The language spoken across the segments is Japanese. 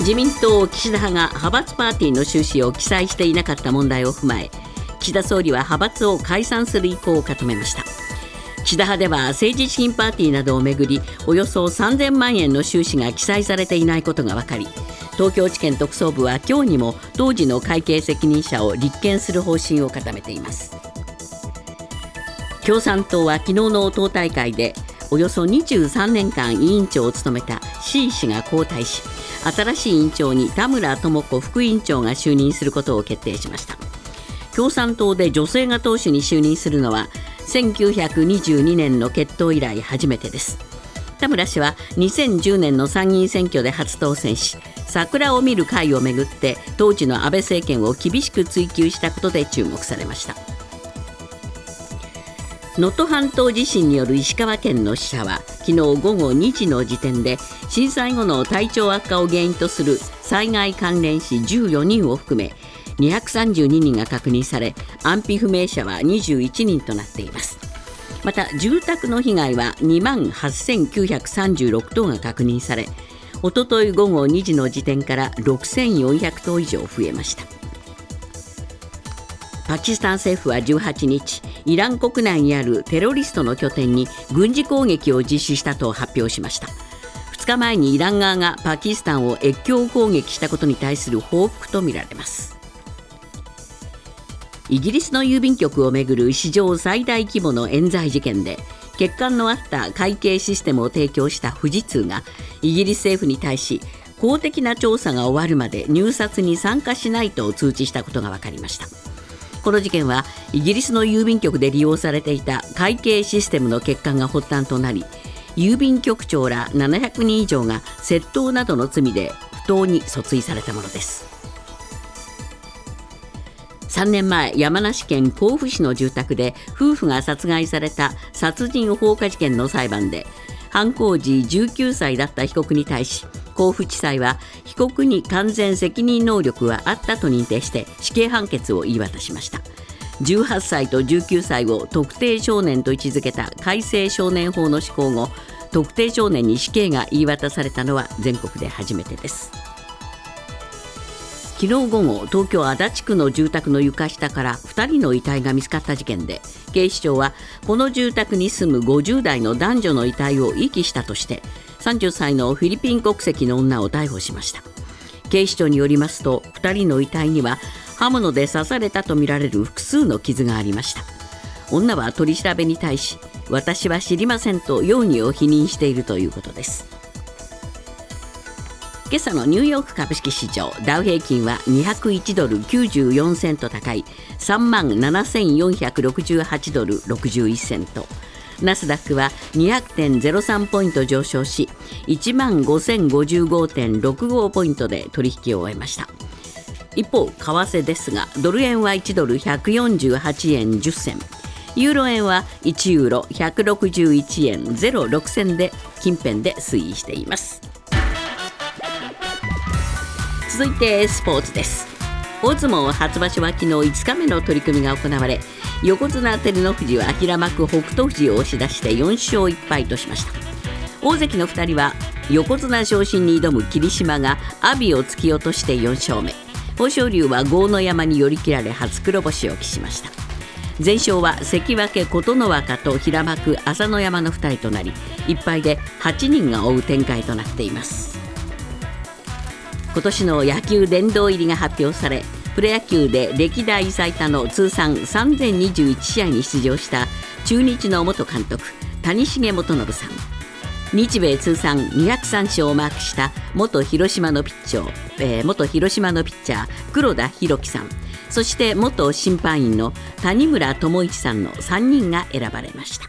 自民党岸田派が派閥パーティーの収支を記載していなかった問題を踏まえ岸田総理は派閥を解散する意向を固めました。岸田派では政治資金パーティーなどをめぐりおよそ3000万円の収支が記載されていないことが分かり東京地検特捜部は今日にも当時の会計責任者を立件する方針を固めています。共産党は昨日の党大会でおよそ23年間委員長を務めた C 氏が交代し新しい委員長に田村智子副委員長が就任することを決定しました。共産党で女性が党首に就任するのは1922年の決闘以来初めてです。田村氏は2010年の参議院選挙で初当選し桜を見る会をめぐって当時の安倍政権を厳しく追及したことで注目されました。能登半島地震による石川県の死者は昨日午後2時の時点で震災後の体調悪化を原因とする災害関連死14人を含め232人が確認され安否不明者は21人となっています。また住宅の被害は2万8936棟が確認されおととい午後2時の時点から6400棟以上増えました。パキスタン政府は18日イラン国内にあるテロリストの拠点に軍事攻撃を実施したと発表しました。2日前にイラン側がパキスタンを越境攻撃したことに対する報復とみられます。イギリスの郵便局をめぐる史上最大規模の冤罪事件で欠陥のあった会計システムを提供した富士通がイギリス政府に対し公的な調査が終わるまで入札に参加しないと通知したことが分かりました。この事件はイギリスの郵便局で利用されていた会計システムの欠陥が発端となり郵便局長ら700人以上が窃盗などの罪で不当に訴追されたものです。3年前山梨県甲府市の住宅で夫婦が殺害された殺人放火事件の裁判で犯行時19歳だった被告に対し甲府地裁は被告に完全責任能力はあったと認定して死刑判決を言い渡しました。18歳と19歳を特定少年と位置づけた改正少年法の施行後特定少年に死刑が言い渡されたのは全国で初めてです。昨日午後東京足立区の住宅の床下から2人の遺体が見つかった事件で警視庁はこの住宅に住む50代の男女の遺体を遺棄したとして30歳のフィリピン国籍の女を逮捕しました。警視庁によりますと2人の遺体には刃物で刺されたとみられる複数の傷がありました。女は取り調べに対し私は知りませんと容疑を否認しているということです。今朝のニューヨーク株式市場ダウ平均は201ドル94セント高い3万7468ドル61セント。ナスダックは200.03ポイント上昇し1万5055.65ポイントで取引を終えました。一方為替ですがドル円は1ドル148円10銭ユーロ円は1ユーロ161円06銭で近辺で推移しています。続いてスポーツです。大相撲初場所は昨日5日目の取り組みが行われ横綱照ノ富士は平幕北勝富士を押し出して4勝1敗としました。大関の2人は横綱昇進に挑む霧島が阿炎を突き落として4勝目。豊昇龍は豪ノ山に寄り切られ初黒星を喫しました。全勝は関脇琴ノ若と平幕朝乃山の2人となり1敗で8人が追う展開となっています。今年の野球殿堂入りが発表されプロ野球で歴代最多の通算3021試合に出場した中日の元監督谷重元信さん。日米通算203勝をマークした元広島のピッチャー、えー、元広島のピッチャー黒田博樹さん。そして元審判員の谷村智一さんの3人が選ばれました。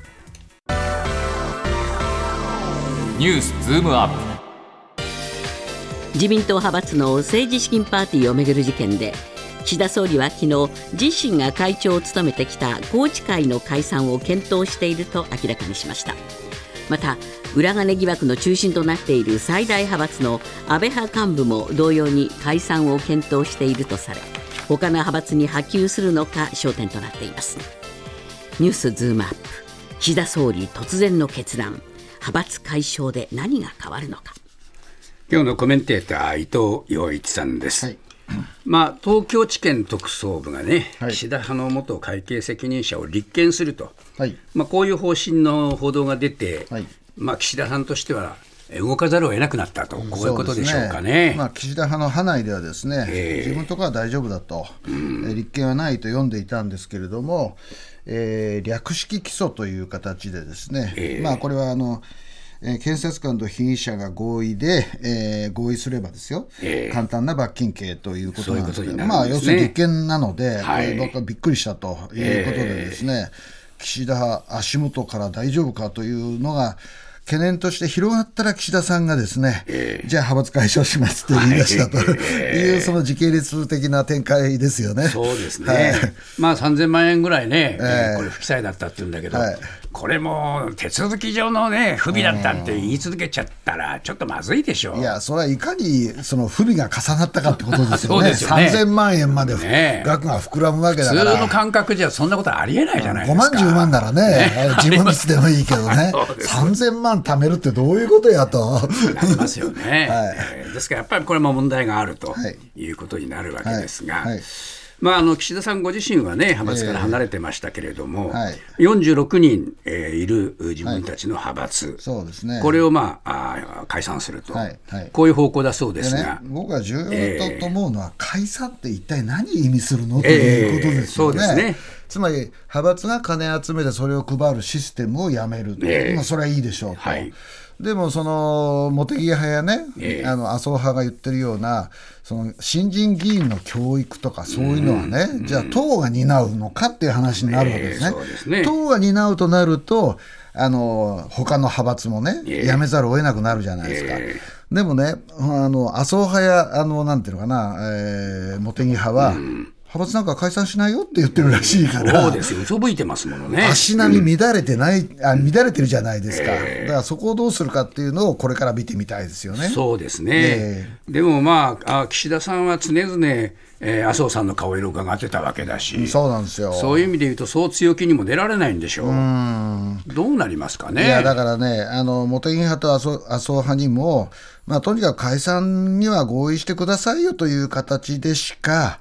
ニュースズームアップ。自民党派閥の政治資金パーティーをめぐる事件で岸田総理は昨日自身が会長を務めてきた宏池会の解散を検討していると明らかにしました。また裏金疑惑の中心となっている最大派閥の安倍派幹部も同様に解散を検討しているとされ他の派閥に波及するのか焦点となっています。ニュースズームアップ。岸田総理突然の決断。派閥解消で何が変わるのか。今日のコメンテーター伊藤洋一さんです。はい。まあ、東京地検特捜部がね、はい。岸田派の元会計責任者を立件すると、はい。まあ、こういう方針の報道が出て、はい。まあ、岸田さんとしてはえ動かざるを得なくなったと、こういうことでしょうかね。まあ、岸田派の派内ではですね、ええ。自分のところは大丈夫だと、えー立憲はないと読んでいたんですけれども、えー略式起訴という形でですね、ええ。まあ、これはあの、えー検察官と被疑者が合意で、えー合意すればですよ、ええ。簡単な罰金刑ということなんですけど、そういうことになるまあ、要するに立憲なので、はい。僕はびっくりしたということでですね、岸田派足元から大丈夫かというのが、懸念として広がったら岸田さんがですね、じゃあ派閥解消しますって言い出したと。い。う、その時系列的な展開ですよね。そうですね、はい。まあ3000万円ぐらいね、ええ。これ、不記載だったって言うんだけど、はい。これも手続き上のね、不備だったって言い続けちゃったら、ちょっとまずいでしょう。いや、それはいかにその不備が重なったかってことですよね。よね。3000万円までねえ。額が膨らむわけだ普から。通の感覚じゃそんなことありえないじゃないで5すか。万、10万ならね、自分率でもいいけどね、そうです。3000万貯めるってどういうことやと。なりますよね、はい。えーですからやっぱりこれも問題があるとはい。いうことになるわけですが、はい。はいまあ、あの岸田さんご自身はね、派閥から離れてましたけれども、はい。46人、えーいる自分たちの派閥、そうですね。これを、まあ、あー解散すると、はいはい。こういう方向だそうでですねが、、僕は重要だと思うのは、解散って一体何意味するのということですよね。ええそうですね。つまり、派閥が金集めてそれを配るシステムをやめる、ええ。まあ、それはいいでしょうと。はいでもその茂木派やね、ええ。あの麻生派が言ってるようなその新人議員の教育とかそういうのはね、じゃあ党が担うのかっていう話になるわけですね。えすね。党が担うとなるとあの他の派閥もね、ええ。やめざるを得なくなるじゃないですか。えでもね、あの麻生派やあのなんていうのかな、えー茂木派は、派閥なんか解散しないよって言ってるらしいから。そうですよ、嘘吹いてますものね。足並み乱れてない、あ乱れてるじゃないですか、だからそこをどうするかっていうのをこれから見てみたいですよね。そうですね、えでもまああ、岸田さんは常々、えー麻生さんの顔色を伺ってたわけだし、そうなんですよ。そういう意味で言うと、そう強気にも出られないんでしょう。どうなりますかね。いやだからね、あの茂木派と麻生麻生派にも、まあ、とにかく解散には合意してくださいよという形でしか、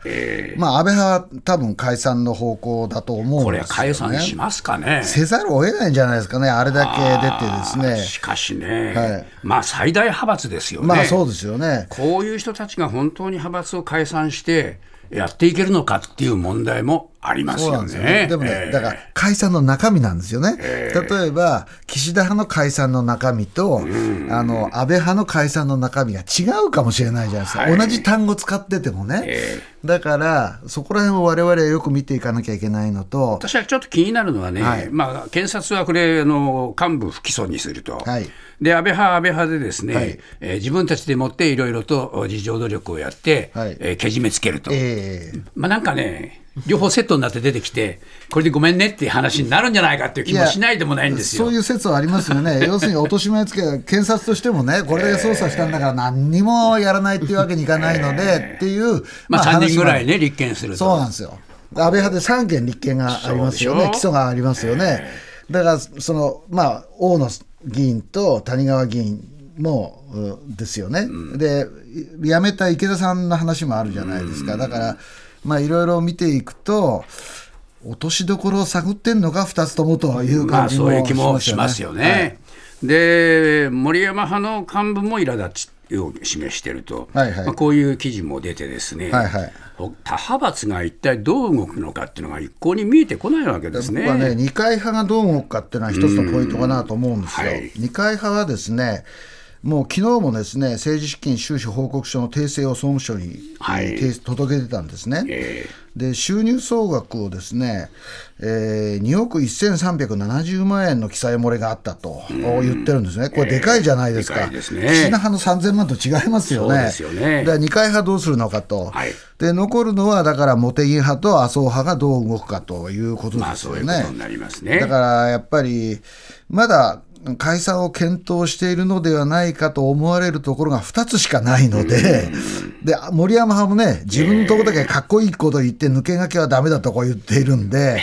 まあ、安倍派は多分解散の方向だと思うんですよ、解散しね。ますかね。せざるを得ないんじゃないですかね、あれだけ出てですね。しかしね、はいまあ最大派閥ですよね。まあそうですよね。こういう人たちが本当に派閥を解散してやっていけるのかっていう問題もありますそうなんよね。ですよね。でもね、えーだから解散の中身なんですよね。例えば、岸田派の解散の中身と、あの、安倍派の解散の中身が違うかもしれないじゃないですか。はい。同じ単語使っててもね。えだから、そこら辺を我々はよく見ていかなきゃいけないのと、私はちょっと気になるのはね、はい。まあ、検察はこれあの、幹部不起訴にすると、はい。で安倍派、安倍派でですね、はい。えー自分たちでもっていろいろと自助努力をやって、はい。えーけじめつけると、ええ。まあ、なんかね、両方セットになって出てきて、これでごめんねっていう話になるんじゃないかっていう気もしないでもないんですよ。そういう説はありますよね。要するに落とし前つけ、検察としてもね、これで捜査したんだから何にもやらないっていうわけにいかないので、っていう、まあ、3人ぐらいね。ね、立件すると。そうなんですよ。安倍派で3件立件がありますよね、起訴がありますよね。だから、その、まあ、大野議員と谷川議員も、うですよね。で、い辞めた池田さんの話もあるじゃないですか。だから、まあ、いろいろ見ていくと、落としどころを探ってんのか、2つともというまあ、感じもそういう気もししまますすよよね。ね。で、森山派の幹部も苛立ちを示していると、はいはいまあ、こういう記事も出てですね、はいはい他派閥が一体どう動くのかっていうのが一向に見えてこないわけですね。僕はね、二階派がどう動くかっていうのは一つのポイントかなと思うんですよ。はい二階派はですね、もう昨日もですね、政治資金収支報告書の訂正を総務省に、はい。提出届けてたんですね。えで収入総額をですね、えー、2億1370万円の記載漏れがあったと言ってるんですね、これ、でかいじゃないですか、でかいですね。岸田派の3000万と違いますよね、そうですよね。二階派どうするのかと、はい。で残るのはだから茂木派と麻生派がどう動くかということまあ、ですよね。そういうことになりますね。だからやっぱり、まだ解散を検討しているのではないかと思われるところが2つしかないので、で森山派もね、自分のところだけかっこいいこと言って、抜け駆けはだめだとこう言っているんで、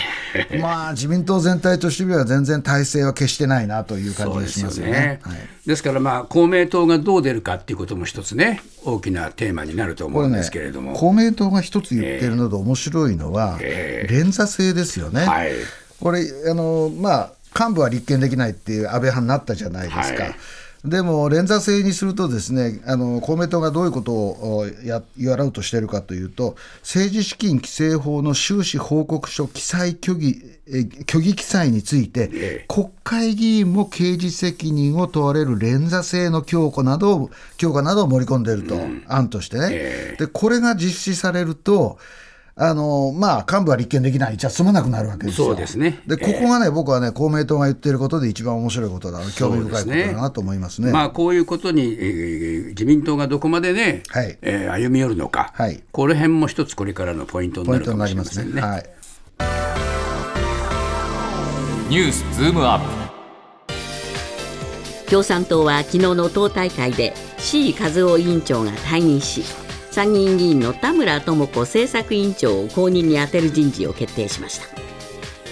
まあ、自民党全体としては全然体制は決してないなという感じがしますよね。ですよね。ですから、まあ、公明党がどう出るかっていうことも一つね、大きなテーマになると思うんですけれども。公明党が一つ言ってるので面白いのは、連座制ですよね。はい。これあの、まあ、幹部は立件できないっていう安倍派になったじゃないですか。はい。でも連座制にするとですねあの公明党がどういうことをおややろうとしているかというと政治資金規正法の収支報告書記載虚偽え虚偽記載について、ええ。国会議員も刑事責任を問われる連座制の強化などを強化などを盛り込んでいると、案としてね、え。でこれが実施されるとあのまあ、幹部は立件できない、じゃ済まなくなるわけですよ。そうですねで、ここがね、僕はね、公明党が言ってることで一番面白いことだ、興味深いことだなと思いますね。まあ、こういうことに、えー自民党がどこまでね、はいえー歩み寄るのか、はいこの辺も一つこれからのポイントにななるかもしりますね。れませんね。はいニュースズームアップ共産党は昨日の党大会で C 和夫委員長が退任し参議院議員の田村智子政策委員長を後任に充てる人事を決定しました。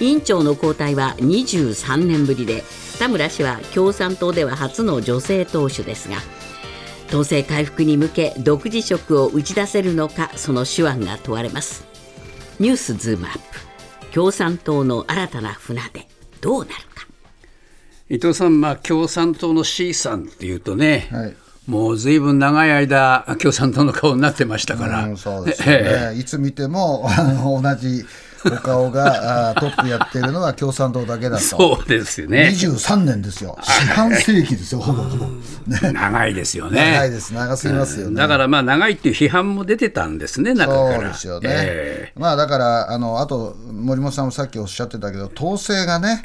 委員長の交代は23年ぶりで田村氏は共産党では初の女性党首ですが党勢回復に向け独自色を打ち出せるのかその手腕が問われます。ニュースズームアップ。共産党の新たな船出どうなるか。伊藤さん、まあ、共産党の C さんっていうとね、はいもうずいぶん長い間、共産党の顔になってましたから、うんそうですよね、いつ見ても同じお顔があトップやってるのは共産党だけだと。そうですよね、23年ですよ、四半世紀ですよ、ほぼほぼ。ね、長いですよね。長いです、長すぎますよね。だからまあ長いっていう批判も出てたんですね、中から。そうですよね、えまあだからあのあと森本さんもさっきおっしゃってたけど党勢がね、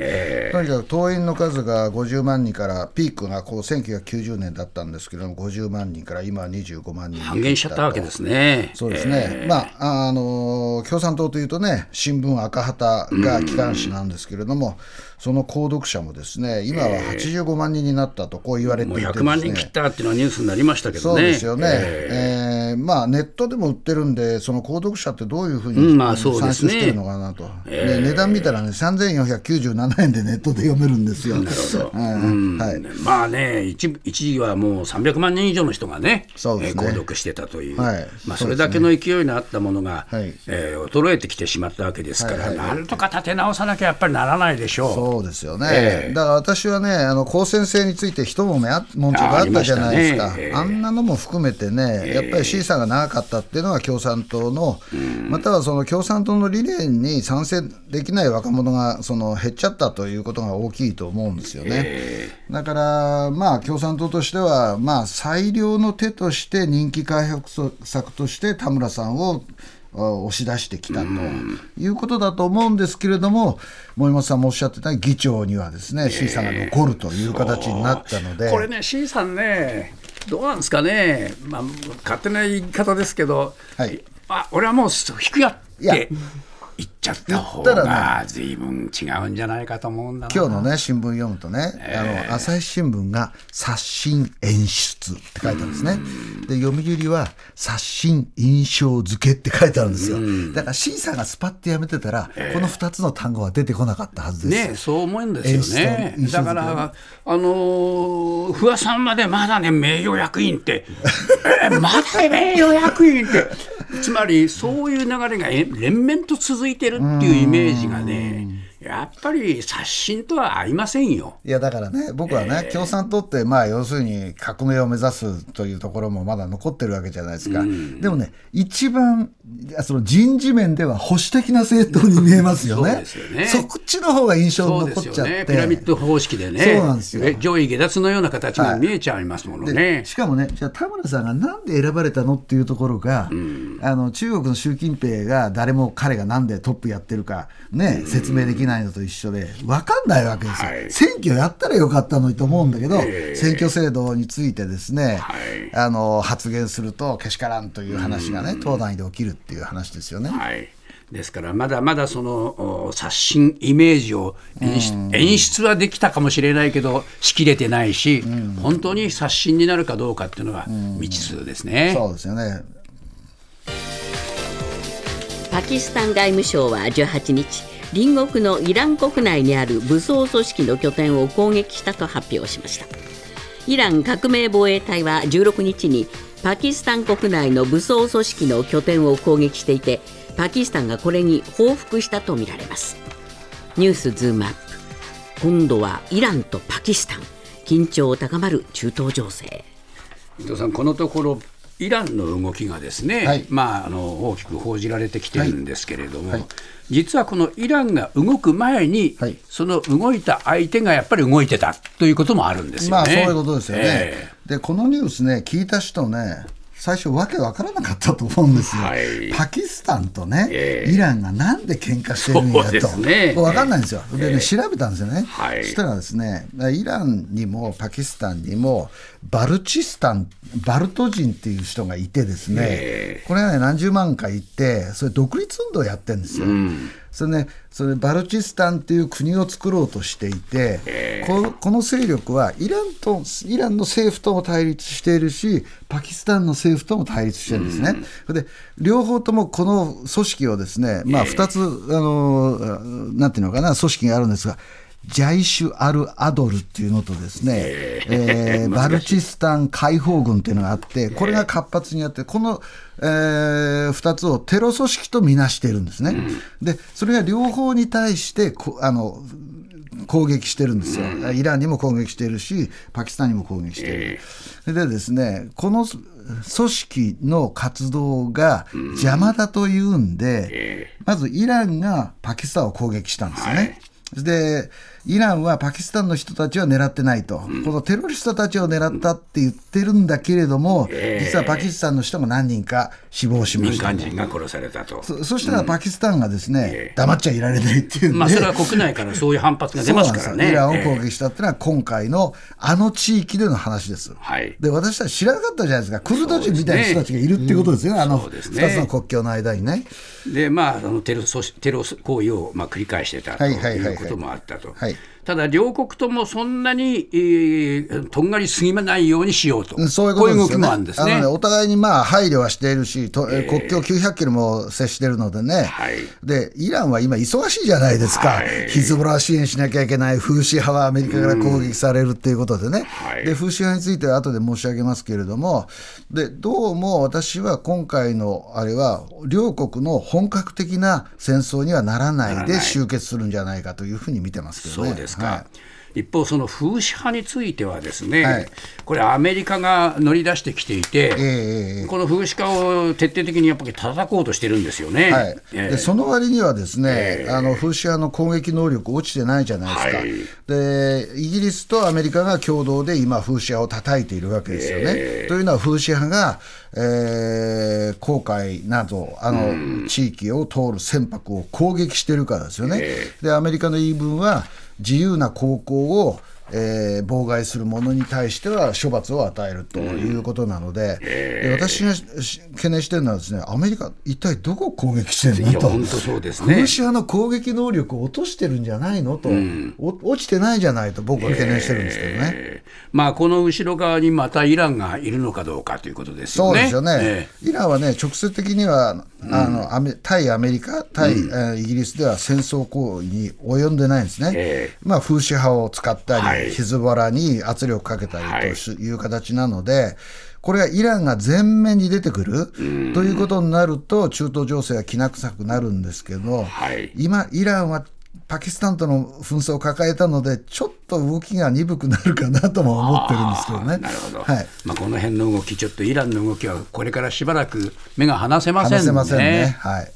とにかく党員の数が50万人からピークがこう1990年だったんですけども50万人から今は25万人に半減しちゃったわけですね。そうですね、まあ、あの共産党というとね、新聞赤旗が機関紙なんですけれども、その購読者もですね、今は85万人になったとこう言われていてです、ね、100万人切ったっていうのはニュースになりましたけどね。そうですよね、ええ。ーまあ、ネットでも売ってるんで、その購読者ってどういうふううにんまあそうですね。算出してるのかなと、で値段見たらね、3497円でネットで読めるんですよ。なるほど。はい。まあね一部、一時はもう300万人以上の人がね、そうですね。えー購読してたという、はい。まあ、それだけの勢いのあったものが、はい。えー衰えてきてしまったわけですから、はいはいはい。なんとか立て直さなきゃやっぱりならないでしょう。そうですよね、ええ。だから私はね、あの公選制について一もめあ文句があったじゃないですか、あ,、ね。ええ。んなのも含めてね、やっぱり C さんが長かったっていうのは共産党の、またはその共産党の理念に賛成できない若者がその減っちゃったということが大きいと思うんですよね。だから、まあ、共産党としては、まあ、最良の手として人気回復策として田村さんをあ押し出してきたということだと思うんですけれども、森本さんもおっしゃってた議長にはですね、C さんが残るという形になったので、これね、C さんね、どうなんですかね、まあ、勝手な言い方ですけど、はい。あ俺はもう引くやって言っちゃった方がずいぶん違うんじゃないかと思うんだな。今日のね、新聞読むとね、あの朝日新聞が刷新演出って書いてあるんですね。で、読売は刷新印象付けって書いてあるんですよ。だから C さんがスパッてやめてたら、この2つの単語は出てこなかったはずです。ね、そう思うんですよねだから、あのー不破さんまでまだね、名誉役員って、えまだ名誉役員って、つまりそういう流れが連綿と続いてるっていうイメージがね、やっぱり刷新とは合いませんよ。いやだからね、僕はね、共産党って、まあ、要するに革命を目指すというところもまだ残ってるわけじゃないですか、でもね、一番その人事面では保守的な政党に見えますよね、そね。そっちの方が印象に残っちゃって、ね。ピラミッド方式でね、そうなんですよ。え上位下脱のような形が見えちゃいますものね。でしかもね、じゃあ田村さんがなんで選ばれたのっていうところが、あの中国の習近平が誰も彼がなんでトップやってるか、ね、説明できないのと一緒で、分かんないわけですよ、はい。選挙やったらよかったのにと思うんだけど、ええ。選挙制度についてですね、はい。あの発言するとけしからんという話がね、党内で起きるっていう話ですよね。はい、ですからまだまだそのお刷新イメージを演出,、演出はできたかもしれないけどしきれてないし、本当に刷新になるかどうかっていうのは未知数ですね。そうですよね。パキスタン外務省は18日隣国のイラン国内にある武装組織の拠点を攻撃したと発表しました。イラン革命防衛隊は16日にパキスタン国内の武装組織の拠点を攻撃していてパキスタンがこれに報復したとみられます。ニュースズームアップ。今度はイランとパキスタン。緊張高まる中東情勢。伊藤さん、このところ、イランの動きがですね、はい。まあ、あの大きく報じられてきてるんですけれども、はい。実はこのイランが動く前に、はい。その動いた相手がやっぱり動いてたということもあるんですよね。まあそういうことですよね。えでこのニュースね聞いた人ね最初わけわからなかったと思うんですよ、はい。パキスタンとね、ええ。イランがなんで喧嘩してるんやそうでと、すね。わかんないんですよ、でね、ええ調べたんですよね、はい。そしたらですね、イランにもパキスタンにも、バルチスタン、バルト人っていう人がいてですね、え。これがね、何十万回いて、それ、独立運動やってるんですよ。それね、それバルチスタンっていう国を作ろうとしていて、ここの勢力はイランとイランの政府とも対立しているし、パキスタンの政府とも対立してるんですね。それで両方ともこの組織をですね、まあ、2つ、あのなんていうのかな、組織があるんですが、ジャイシュ・アル・アドルっていうのとですね、えー バルチスタン解放軍っていうのがあって、これが活発にやって、この、え2つをテロ組織とみなしているんですね。で、それが両方に対してこあの攻撃してるんですよ、イランにも攻撃しているし、パキスタンにも攻撃している。それでですね、この組織の活動が邪魔だというんで、まずイランがパキスタンを攻撃したんですよね。でイランはパキスタンの人たちは狙ってないと、このテロリストたちを狙ったって言ってるんだけれども、実はパキスタンの人も何人か死亡しま民した。間人が殺されたと。そそしたらパキスタンがですね、黙っちゃいられないっていうまあ、それは国内からそういう反発が出ますからね。イランをえ攻撃したっていうのは今回のあの地域での話です。はい。で私たち知らなかったじゃないですか、クルド人みたいな人たちがいるってことですよね、あのそうですね。2つの国境の間にね。えで、まあ、あのテロテロ行為をまあ繰り返してたとはいはいはいはいいうこともあったと。はい Right. ただ、両国ともそんなに、えーとんがりすぎないようにしようと、うんそういうことですよね。こういう動きもあるんですね。ねお互いにまあ配慮はしているし、と国境900キロも接しているのでね、はい。で、イランは今、忙しいじゃないですか、はい。ヒズボラを支援しなきゃいけない、フーシ派はアメリカから攻撃されるっていうことでね、はい。でフーシ派については後で申し上げますけれども、でどうも私は今回のあれは、両国の本格的な戦争にはならないで終結するんじゃないかというふうに見てますけどね。そうですか、はい。一方、その風刺派についてはですね、はい。これ、アメリカが乗り出してきていて、ええこの風刺派を徹底的にやっぱり叩こうとしてるんですよね。はい。ええ。でその割にはですね、ええ。あのフーシ派の攻撃能力落ちてないじゃないですか、はい。でイギリスとアメリカが共同で今、フーシ派を叩いているわけですよね。というのは、フーシ派が、えー、航海などあの、地域を通る船舶を攻撃してるからですよね。でアメリカの言い分は自由な航行をえー妨害する者に対しては処罰を与えるということなので、で私がし懸念してるのはですね、アメリカ、一体どこを攻撃してるいのと。や本当そうですね。フーシ派の攻撃能力を落としてるんじゃないの？と、お落ちてないじゃないと僕は懸念してるんですけどね。えー。まあ、この後ろ側にまたイランがいるのかどうかということですよね。そうですよね、えイランはね、直接的には、あのアメ対アメリカ、対、えーイギリスでは戦争行為に及んでないんですね、えまあ、フーシ派を使ったり、はい。ヒズボラに圧力かけたはいりとい。う形なので、これがイランが前面に出てくるということになると、中東情勢はきな臭くなるんですけど、はい。今、イランはパキスタンとの紛争を抱えたので、ちょっと動きが鈍くなるかなとも思ってるんですけどね。なるほど、はいまあ、この辺の動き、ちょっとイランの動きはこれからしばらく目が離せませんね。話せませんね。はい